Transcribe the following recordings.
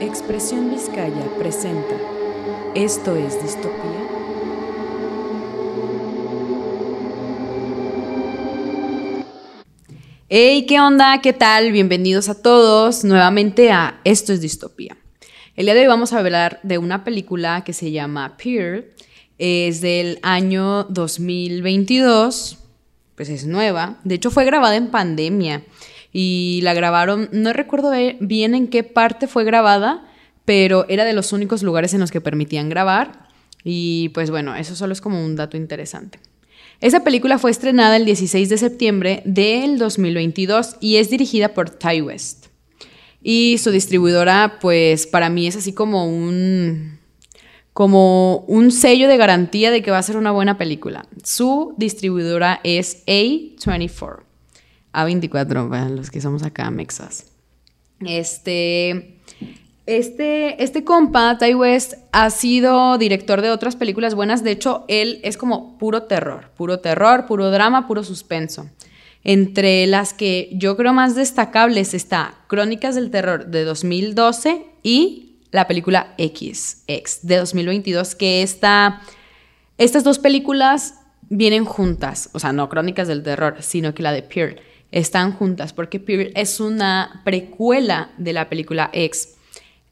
Expresión Vizcaya presenta Esto es Distopía. Hey, ¿qué onda? ¿Qué tal? Bienvenidos a todos nuevamente a Esto es Distopía. El día de hoy vamos a hablar de una película que se llama Peer. Es del año 2022, pues es nueva. De hecho, fue grabada en pandemia y la grabaron, no recuerdo bien en qué parte fue grabada, pero era de los únicos lugares en los que permitían grabar. Y pues bueno, eso solo es como un dato interesante. Esa película fue estrenada el 16 de septiembre del 2022 y es dirigida por Ty West. Y su distribuidora, pues para mí es así como un como un sello de garantía de que va a ser una buena película. Su distribuidora es A24. A24, para los que somos acá mexas. Este, este, este compa, Ty West, ha sido director de otras películas buenas. De hecho, él es como puro terror, puro terror, puro drama, puro suspenso. Entre las que yo creo más destacables está Crónicas del Terror de 2012 y la película X, de 2022, que esta, estas dos películas vienen juntas. O sea, no Crónicas del Terror, sino que la de Pearl están juntas, porque Pearl es una precuela de la película X.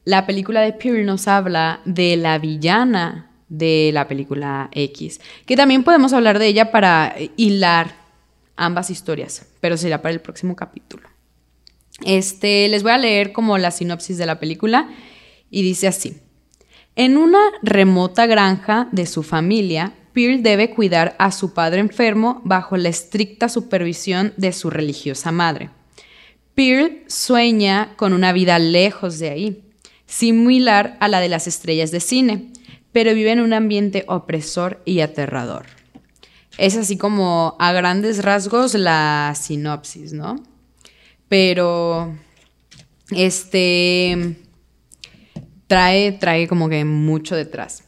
La película de Pearl nos habla de la villana de la película X, que también podemos hablar de ella para hilar ambas historias, pero será para el próximo capítulo. Este, les voy a leer como la sinopsis de la película y dice así. En una remota granja de su familia, Pearl debe cuidar a su padre enfermo bajo la estricta supervisión de su religiosa madre. Pearl sueña con una vida lejos de ahí, similar a la de las estrellas de cine, pero vive en un ambiente opresor y aterrador. Es así como a grandes rasgos la sinopsis, ¿no? Pero este trae trae como que mucho detrás.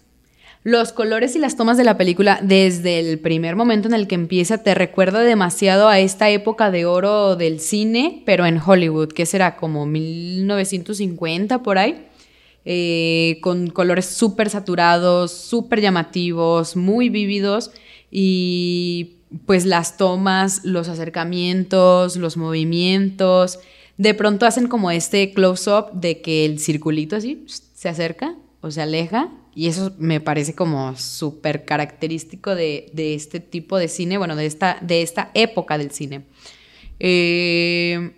Los colores y las tomas de la película desde el primer momento en el que empieza te recuerda demasiado a esta época de oro del cine, pero en Hollywood, que será como 1950 por ahí, eh, con colores súper saturados, súper llamativos, muy vívidos y pues las tomas, los acercamientos, los movimientos, de pronto hacen como este close-up de que el circulito así se acerca o se aleja y eso me parece como súper característico de, este tipo de cine, bueno, de esta, de esta época del cine. Eh,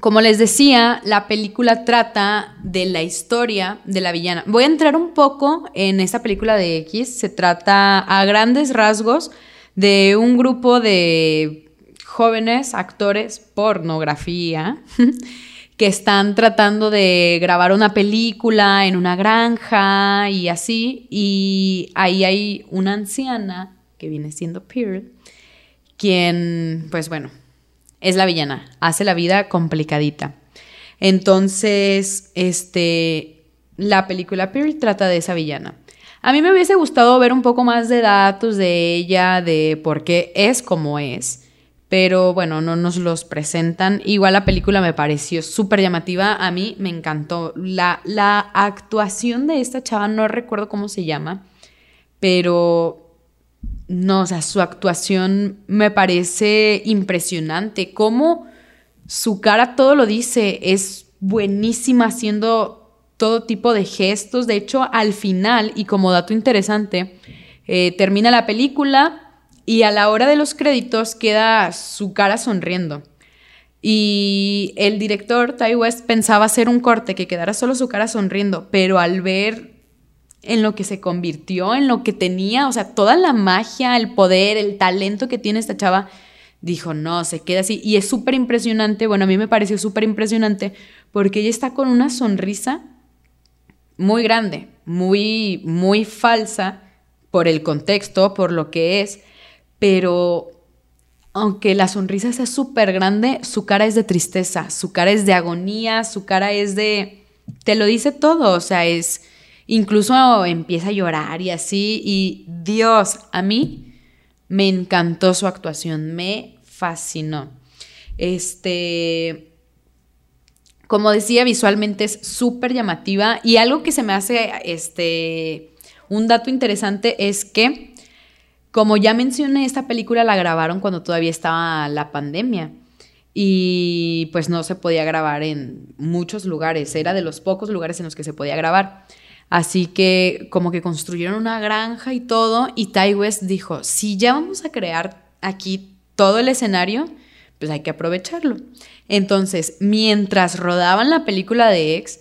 como les decía, la película trata de la historia de la villana. Voy a entrar un poco en esta película de X. Se trata a grandes rasgos de un grupo de jóvenes actores, pornografía, que están tratando de grabar una película en una granja y así, y ahí hay una anciana que viene siendo Pearl, quien, pues bueno, es la villana, hace la vida complicadita. Entonces, este, la película Pearl trata de esa villana. A mí me hubiese gustado ver un poco más de datos de ella, de por qué es como es pero bueno, no nos los presentan. Igual la película me pareció súper llamativa, a mí me encantó. La, la actuación de esta chava, no recuerdo cómo se llama, pero no, o sea, su actuación me parece impresionante. Cómo su cara todo lo dice, es buenísima haciendo todo tipo de gestos. De hecho, al final, y como dato interesante, eh, termina la película y a la hora de los créditos queda su cara sonriendo. Y el director, Ty West, pensaba hacer un corte que quedara solo su cara sonriendo, pero al ver en lo que se convirtió, en lo que tenía, o sea, toda la magia, el poder, el talento que tiene esta chava, dijo, no, se queda así. Y es súper impresionante, bueno, a mí me pareció súper impresionante porque ella está con una sonrisa muy grande, muy, muy falsa por el contexto, por lo que es, pero aunque la sonrisa sea súper grande, su cara es de tristeza, su cara es de agonía, su cara es de... Te lo dice todo, o sea, es... Incluso empieza a llorar y así, y Dios, a mí me encantó su actuación, me fascinó. Este... Como decía, visualmente es súper llamativa y algo que se me hace este, un dato interesante es que, como ya mencioné, esta película la grabaron cuando todavía estaba la pandemia y pues no se podía grabar en muchos lugares, era de los pocos lugares en los que se podía grabar. Así que como que construyeron una granja y todo y Ty West dijo, si ya vamos a crear aquí todo el escenario, pues hay que aprovecharlo. Entonces, mientras rodaban la película de X,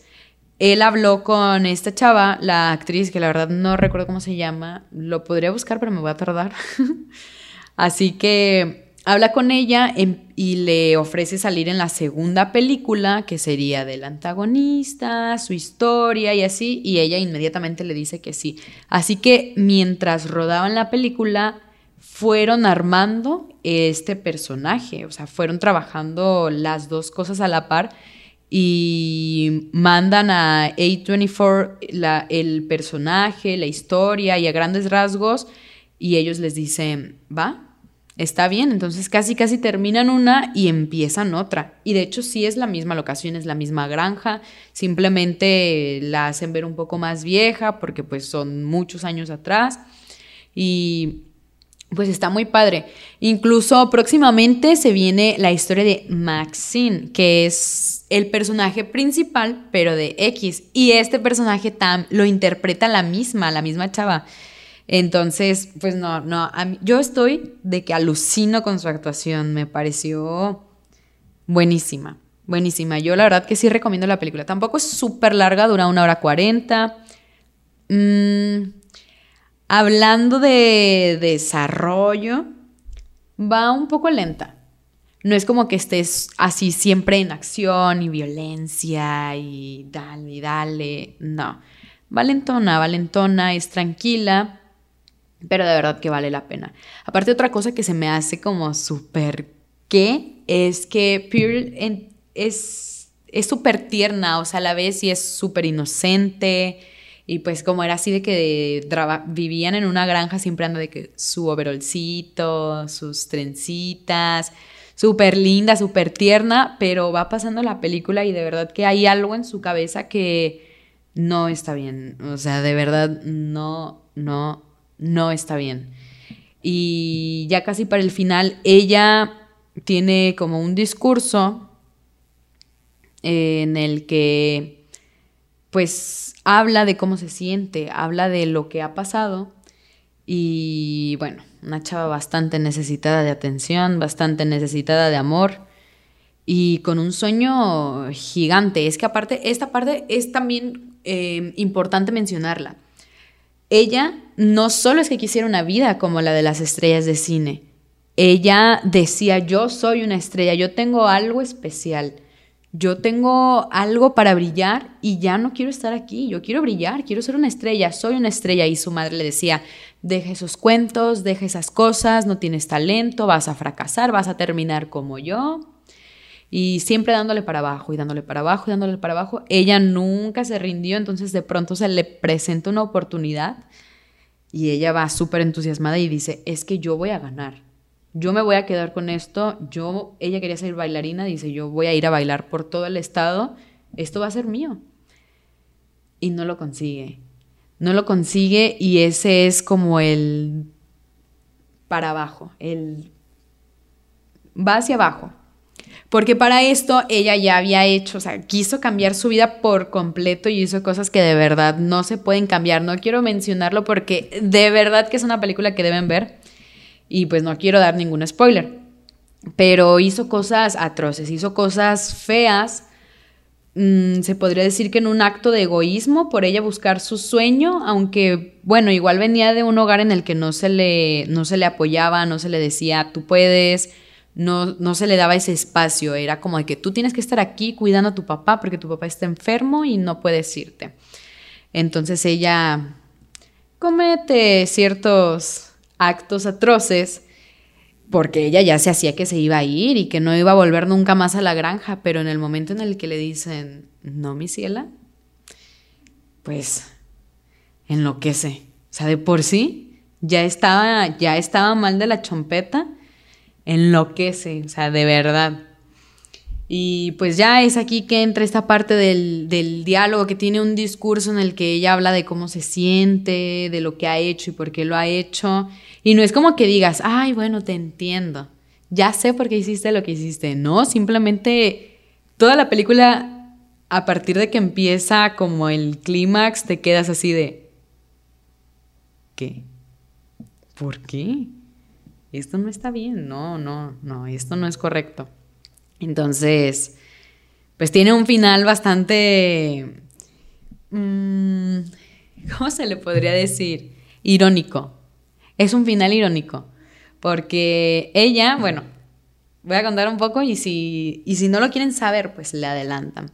él habló con esta chava, la actriz, que la verdad no recuerdo cómo se llama, lo podría buscar, pero me voy a tardar. Así que habla con ella y le ofrece salir en la segunda película, que sería del antagonista, su historia y así, y ella inmediatamente le dice que sí. Así que mientras rodaban la película, fueron armando este personaje, o sea, fueron trabajando las dos cosas a la par y mandan a A24 el personaje, la historia y a grandes rasgos y ellos les dicen, va, está bien, entonces casi casi terminan una y empiezan otra. Y de hecho sí es la misma locación, es la misma granja, simplemente la hacen ver un poco más vieja porque pues son muchos años atrás. Y pues está muy padre. Incluso próximamente se viene la historia de Maxine, que es el personaje principal, pero de X. Y este personaje tam lo interpreta la misma, la misma chava. Entonces, pues no, no, yo estoy de que alucino con su actuación, me pareció buenísima, buenísima. Yo la verdad que sí recomiendo la película. Tampoco es súper larga, dura una hora cuarenta. Mmm Hablando de desarrollo, va un poco lenta. No es como que estés así siempre en acción y violencia y dale, dale. No. Valentona, valentona, es tranquila, pero de verdad que vale la pena. Aparte, otra cosa que se me hace como súper que es que Pearl es súper tierna, o sea, a la vez y es súper inocente y pues como era así de que vivían en una granja, siempre anda de que su overolcito, sus trencitas, súper linda, súper tierna, pero va pasando la película y de verdad que hay algo en su cabeza que no está bien. O sea, de verdad no, no, no está bien. Y ya casi para el final, ella tiene como un discurso en el que pues habla de cómo se siente, habla de lo que ha pasado y bueno, una chava bastante necesitada de atención, bastante necesitada de amor y con un sueño gigante. Es que aparte, esta parte es también eh, importante mencionarla. Ella no solo es que quisiera una vida como la de las estrellas de cine, ella decía, yo soy una estrella, yo tengo algo especial yo tengo algo para brillar y ya no quiero estar aquí, yo quiero brillar, quiero ser una estrella, soy una estrella. Y su madre le decía, deja esos cuentos, deja esas cosas, no tienes talento, vas a fracasar, vas a terminar como yo. Y siempre dándole para abajo y dándole para abajo y dándole para abajo. Ella nunca se rindió, entonces de pronto se le presenta una oportunidad y ella va súper entusiasmada y dice, es que yo voy a ganar yo me voy a quedar con esto, yo, ella quería ser bailarina, dice, yo voy a ir a bailar por todo el estado, esto va a ser mío. Y no lo consigue. No lo consigue y ese es como el para abajo, el va hacia abajo. Porque para esto ella ya había hecho, o sea, quiso cambiar su vida por completo y hizo cosas que de verdad no se pueden cambiar. No quiero mencionarlo porque de verdad que es una película que deben ver y pues no quiero dar ningún spoiler, pero hizo cosas atroces, hizo cosas feas. Mm, se podría decir que en un acto de egoísmo por ella buscar su sueño, aunque bueno, igual venía de un hogar en el que no se le, no se le apoyaba, no se le decía, tú puedes, no, no se le daba ese espacio, era como de que tú tienes que estar aquí cuidando a tu papá porque tu papá está enfermo y no puedes irte. Entonces ella comete ciertos actos atroces porque ella ya se hacía que se iba a ir y que no iba a volver nunca más a la granja, pero en el momento en el que le dicen, no, mi ciela, pues enloquece. O sea, de por sí ya estaba, ya estaba mal de la chompeta, enloquece, o sea, de verdad. Y pues ya es aquí que entra esta parte del, del, diálogo, que tiene un discurso en el que ella habla de cómo se siente, de lo que ha hecho y por qué lo ha hecho. Y no es como que digas, ay, bueno, te entiendo, ya sé por qué hiciste lo que hiciste. No, simplemente toda la película, a partir de que empieza como el clímax, te quedas así de, ¿qué? ¿Por qué? Esto no está bien, no, no, no, esto no es correcto. Entonces, pues tiene un final bastante... Mm, ¿Cómo se le podría decir? Irónico. Es un final irónico. Porque ella, bueno, voy a contar un poco y si, y si no lo quieren saber, pues le adelantan.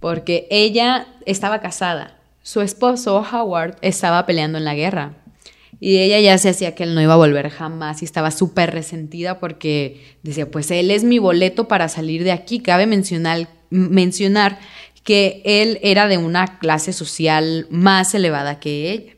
Porque ella estaba casada. Su esposo, Howard, estaba peleando en la guerra. Y ella ya se hacía que él no iba a volver jamás y estaba súper resentida porque decía, pues él es mi boleto para salir de aquí. Cabe mencionar, mencionar que él era de una clase social más elevada que ella.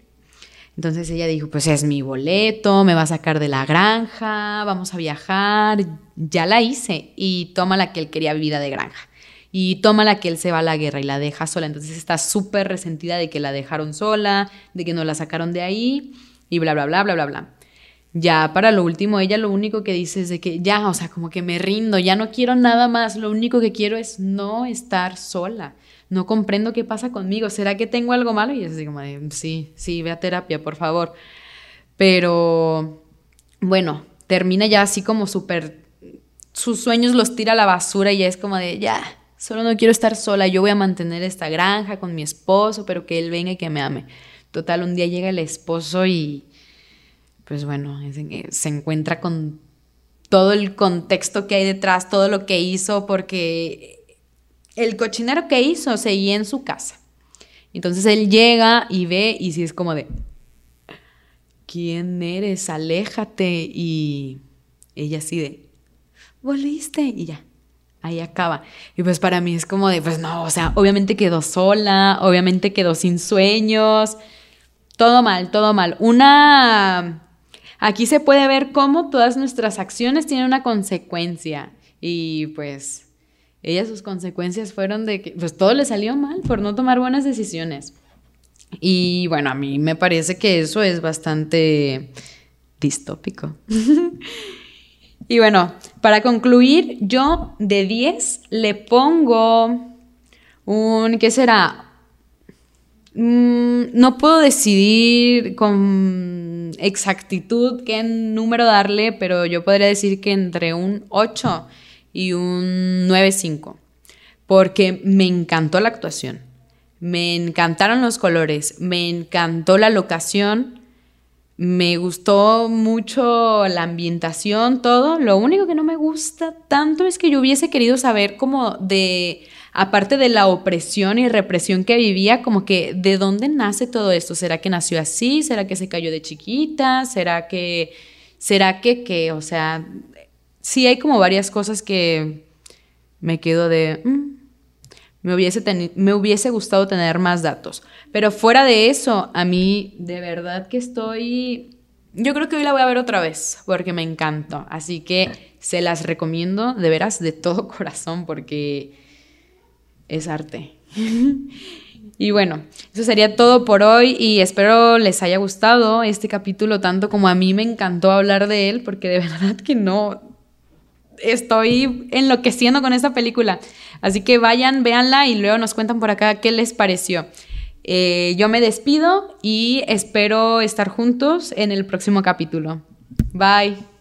Entonces ella dijo, pues es mi boleto, me va a sacar de la granja, vamos a viajar. Ya la hice y toma la que él quería vida de granja. Y toma la que él se va a la guerra y la deja sola. Entonces está súper resentida de que la dejaron sola, de que no la sacaron de ahí y bla, bla, bla, bla, bla, bla. Ya para lo último, ella lo único que dice es de que ya, o sea, como que me rindo, ya no quiero nada más, lo único que quiero es no estar sola. No comprendo qué pasa conmigo. ¿Será que tengo algo malo? Y es así como de, sí, sí, ve a terapia, por favor. Pero, bueno, termina ya así como súper... Sus sueños los tira a la basura y ya es como de, ya, solo no quiero estar sola, yo voy a mantener esta granja con mi esposo, pero que él venga y que me ame. Total, un día llega el esposo y pues bueno, se encuentra con todo el contexto que hay detrás, todo lo que hizo, porque el cochinero que hizo seguía en su casa. Entonces él llega y ve y si es como de, ¿quién eres? Aléjate. Y ella así de, volviste y ya, ahí acaba. Y pues para mí es como de, pues no, o sea, obviamente quedó sola, obviamente quedó sin sueños, todo mal, todo mal. Una... Aquí se puede ver cómo todas nuestras acciones tienen una consecuencia. Y pues ella sus consecuencias fueron de que pues todo le salió mal por no tomar buenas decisiones. Y bueno, a mí me parece que eso es bastante distópico. y bueno, para concluir, yo de 10 le pongo un, ¿qué será? Mm, no puedo decidir con exactitud qué número darle, pero yo podría decir que entre un 8 y un 9.5, porque me encantó la actuación, me encantaron los colores, me encantó la locación, me gustó mucho la ambientación, todo. Lo único que no me gusta tanto es que yo hubiese querido saber como de aparte de la opresión y represión que vivía, como que de dónde nace todo esto. ¿Será que nació así? ¿Será que se cayó de chiquita? ¿Será que, será que, qué? O sea, sí hay como varias cosas que me quedo de... Mm, me, hubiese me hubiese gustado tener más datos. Pero fuera de eso, a mí de verdad que estoy... Yo creo que hoy la voy a ver otra vez porque me encantó. Así que se las recomiendo de veras de todo corazón porque es arte. y bueno, eso sería todo por hoy y espero les haya gustado este capítulo tanto como a mí me encantó hablar de él porque de verdad que no estoy enloqueciendo con esta película. Así que vayan, véanla y luego nos cuentan por acá qué les pareció. Eh, yo me despido y espero estar juntos en el próximo capítulo. Bye.